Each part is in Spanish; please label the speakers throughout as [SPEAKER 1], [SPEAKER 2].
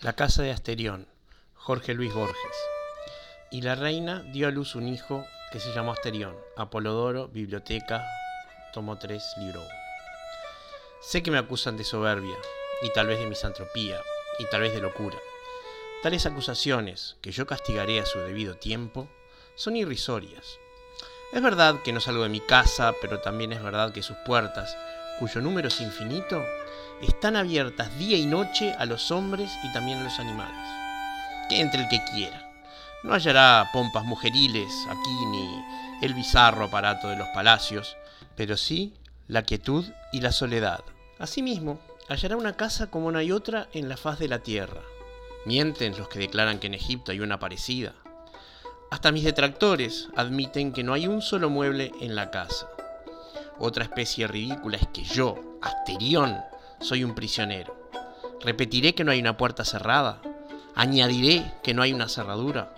[SPEAKER 1] La casa de Asterión, Jorge Luis Borges. Y la reina dio a luz un hijo que se llamó Asterión. Apolodoro, Biblioteca, tomo 3, libro 1. Sé que me acusan de soberbia, y tal vez de misantropía, y tal vez de locura. Tales acusaciones, que yo castigaré a su debido tiempo, son irrisorias. Es verdad que no salgo de mi casa, pero también es verdad que sus puertas, cuyo número es infinito, están abiertas día y noche a los hombres y también a los animales. Que entre el que quiera. No hallará pompas mujeriles aquí ni el bizarro aparato de los palacios, pero sí la quietud y la soledad. Asimismo, hallará una casa como no hay otra en la faz de la tierra. Mienten los que declaran que en Egipto hay una parecida. Hasta mis detractores admiten que no hay un solo mueble en la casa. Otra especie ridícula es que yo, Asterión, soy un prisionero. Repetiré que no hay una puerta cerrada. Añadiré que no hay una cerradura.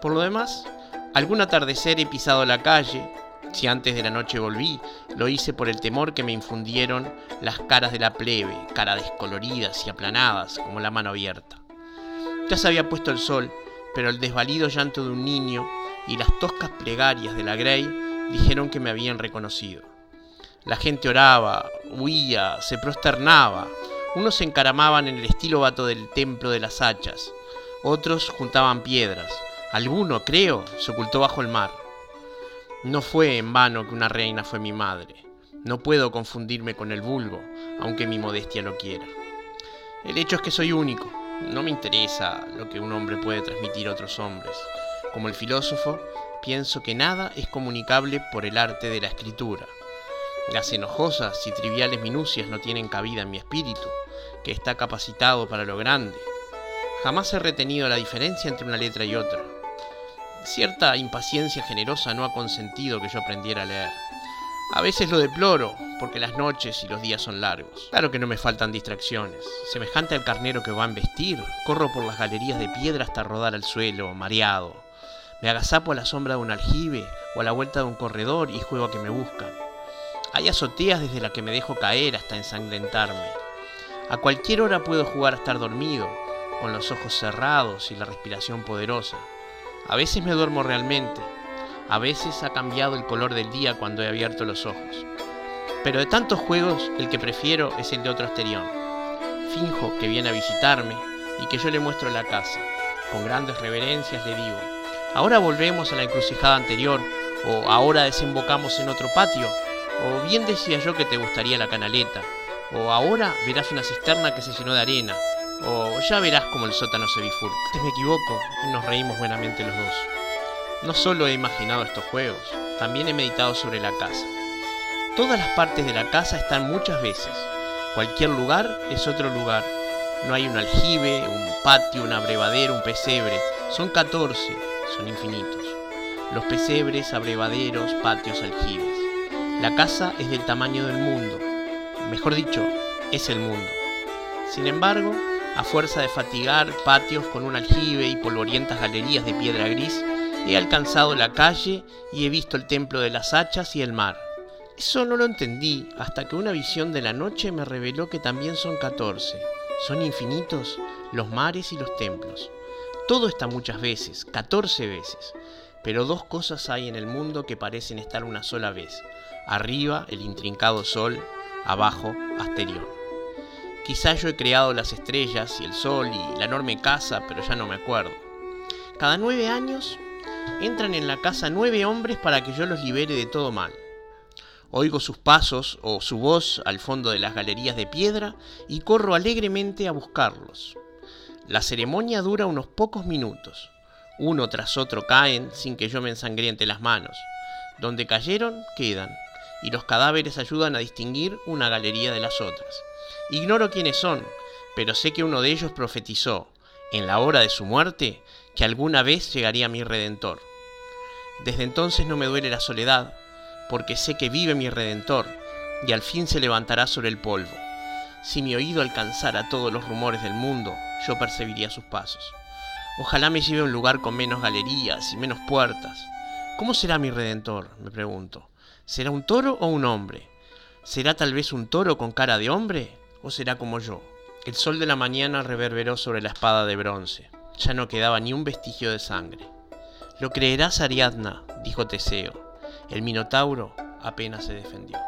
[SPEAKER 1] Por lo demás, algún atardecer he pisado la calle. Si antes de la noche volví, lo hice por el temor que me infundieron las caras de la plebe, caras descoloridas y aplanadas como la mano abierta. Ya se había puesto el sol, pero el desvalido llanto de un niño y las toscas plegarias de la Grey dijeron que me habían reconocido. La gente oraba, huía, se prosternaba. Unos se encaramaban en el estilo vato del templo de las hachas. Otros juntaban piedras. Alguno, creo, se ocultó bajo el mar. No fue en vano que una reina fue mi madre. No puedo confundirme con el vulgo, aunque mi modestia lo quiera. El hecho es que soy único. No me interesa lo que un hombre puede transmitir a otros hombres. Como el filósofo, pienso que nada es comunicable por el arte de la escritura. Las enojosas y triviales minucias no tienen cabida en mi espíritu, que está capacitado para lo grande. Jamás he retenido la diferencia entre una letra y otra. Cierta impaciencia generosa no ha consentido que yo aprendiera a leer. A veces lo deploro, porque las noches y los días son largos. Claro que no me faltan distracciones. Semejante al carnero que va a embestir, corro por las galerías de piedra hasta rodar al suelo, mareado. Me agazapo a la sombra de un aljibe o a la vuelta de un corredor y juego a que me buscan. Hay azoteas desde las que me dejo caer hasta ensangrentarme. A cualquier hora puedo jugar a estar dormido, con los ojos cerrados y la respiración poderosa. A veces me duermo realmente, a veces ha cambiado el color del día cuando he abierto los ojos. Pero de tantos juegos, el que prefiero es el de otro Asterión. Finjo que viene a visitarme y que yo le muestro la casa. Con grandes reverencias le digo, ahora volvemos a la encrucijada anterior, o ahora desembocamos en otro patio, o bien decía yo que te gustaría la canaleta, o ahora verás una cisterna que se llenó de arena, o ya verás como el sótano se bifurca. Te me equivoco y nos reímos buenamente los dos. No solo he imaginado estos juegos, también he meditado sobre la casa. Todas las partes de la casa están muchas veces. Cualquier lugar es otro lugar. No hay un aljibe, un patio, un abrevadero, un pesebre. Son 14, son infinitos. Los pesebres, abrevaderos, patios, aljibes. La casa es del tamaño del mundo. Mejor dicho, es el mundo. Sin embargo, a fuerza de fatigar patios con un aljibe y polvorientas galerías de piedra gris, he alcanzado la calle y he visto el templo de las hachas y el mar. Eso no lo entendí hasta que una visión de la noche me reveló que también son 14. Son infinitos los mares y los templos. Todo está muchas veces, 14 veces. Pero dos cosas hay en el mundo que parecen estar una sola vez. Arriba el intrincado sol, abajo Asterión. Quizá yo he creado las estrellas y el sol y la enorme casa, pero ya no me acuerdo. Cada nueve años entran en la casa nueve hombres para que yo los libere de todo mal. Oigo sus pasos o su voz al fondo de las galerías de piedra y corro alegremente a buscarlos. La ceremonia dura unos pocos minutos. Uno tras otro caen sin que yo me ensangriente las manos. Donde cayeron, quedan, y los cadáveres ayudan a distinguir una galería de las otras. Ignoro quiénes son, pero sé que uno de ellos profetizó. en la hora de su muerte, que alguna vez llegaría mi Redentor. Desde entonces no me duele la soledad, porque sé que vive mi Redentor, y al fin se levantará sobre el polvo. Si mi oído alcanzara todos los rumores del mundo, yo percibiría sus pasos. Ojalá me lleve a un lugar con menos galerías y menos puertas. ¿Cómo será mi Redentor? me pregunto. ¿Será un toro o un hombre? ¿Será tal vez un toro con cara de hombre? ¿O será como yo? El sol de la mañana reverberó sobre la espada de bronce. Ya no quedaba ni un vestigio de sangre. Lo creerás, Ariadna, dijo Teseo. El Minotauro apenas se defendió.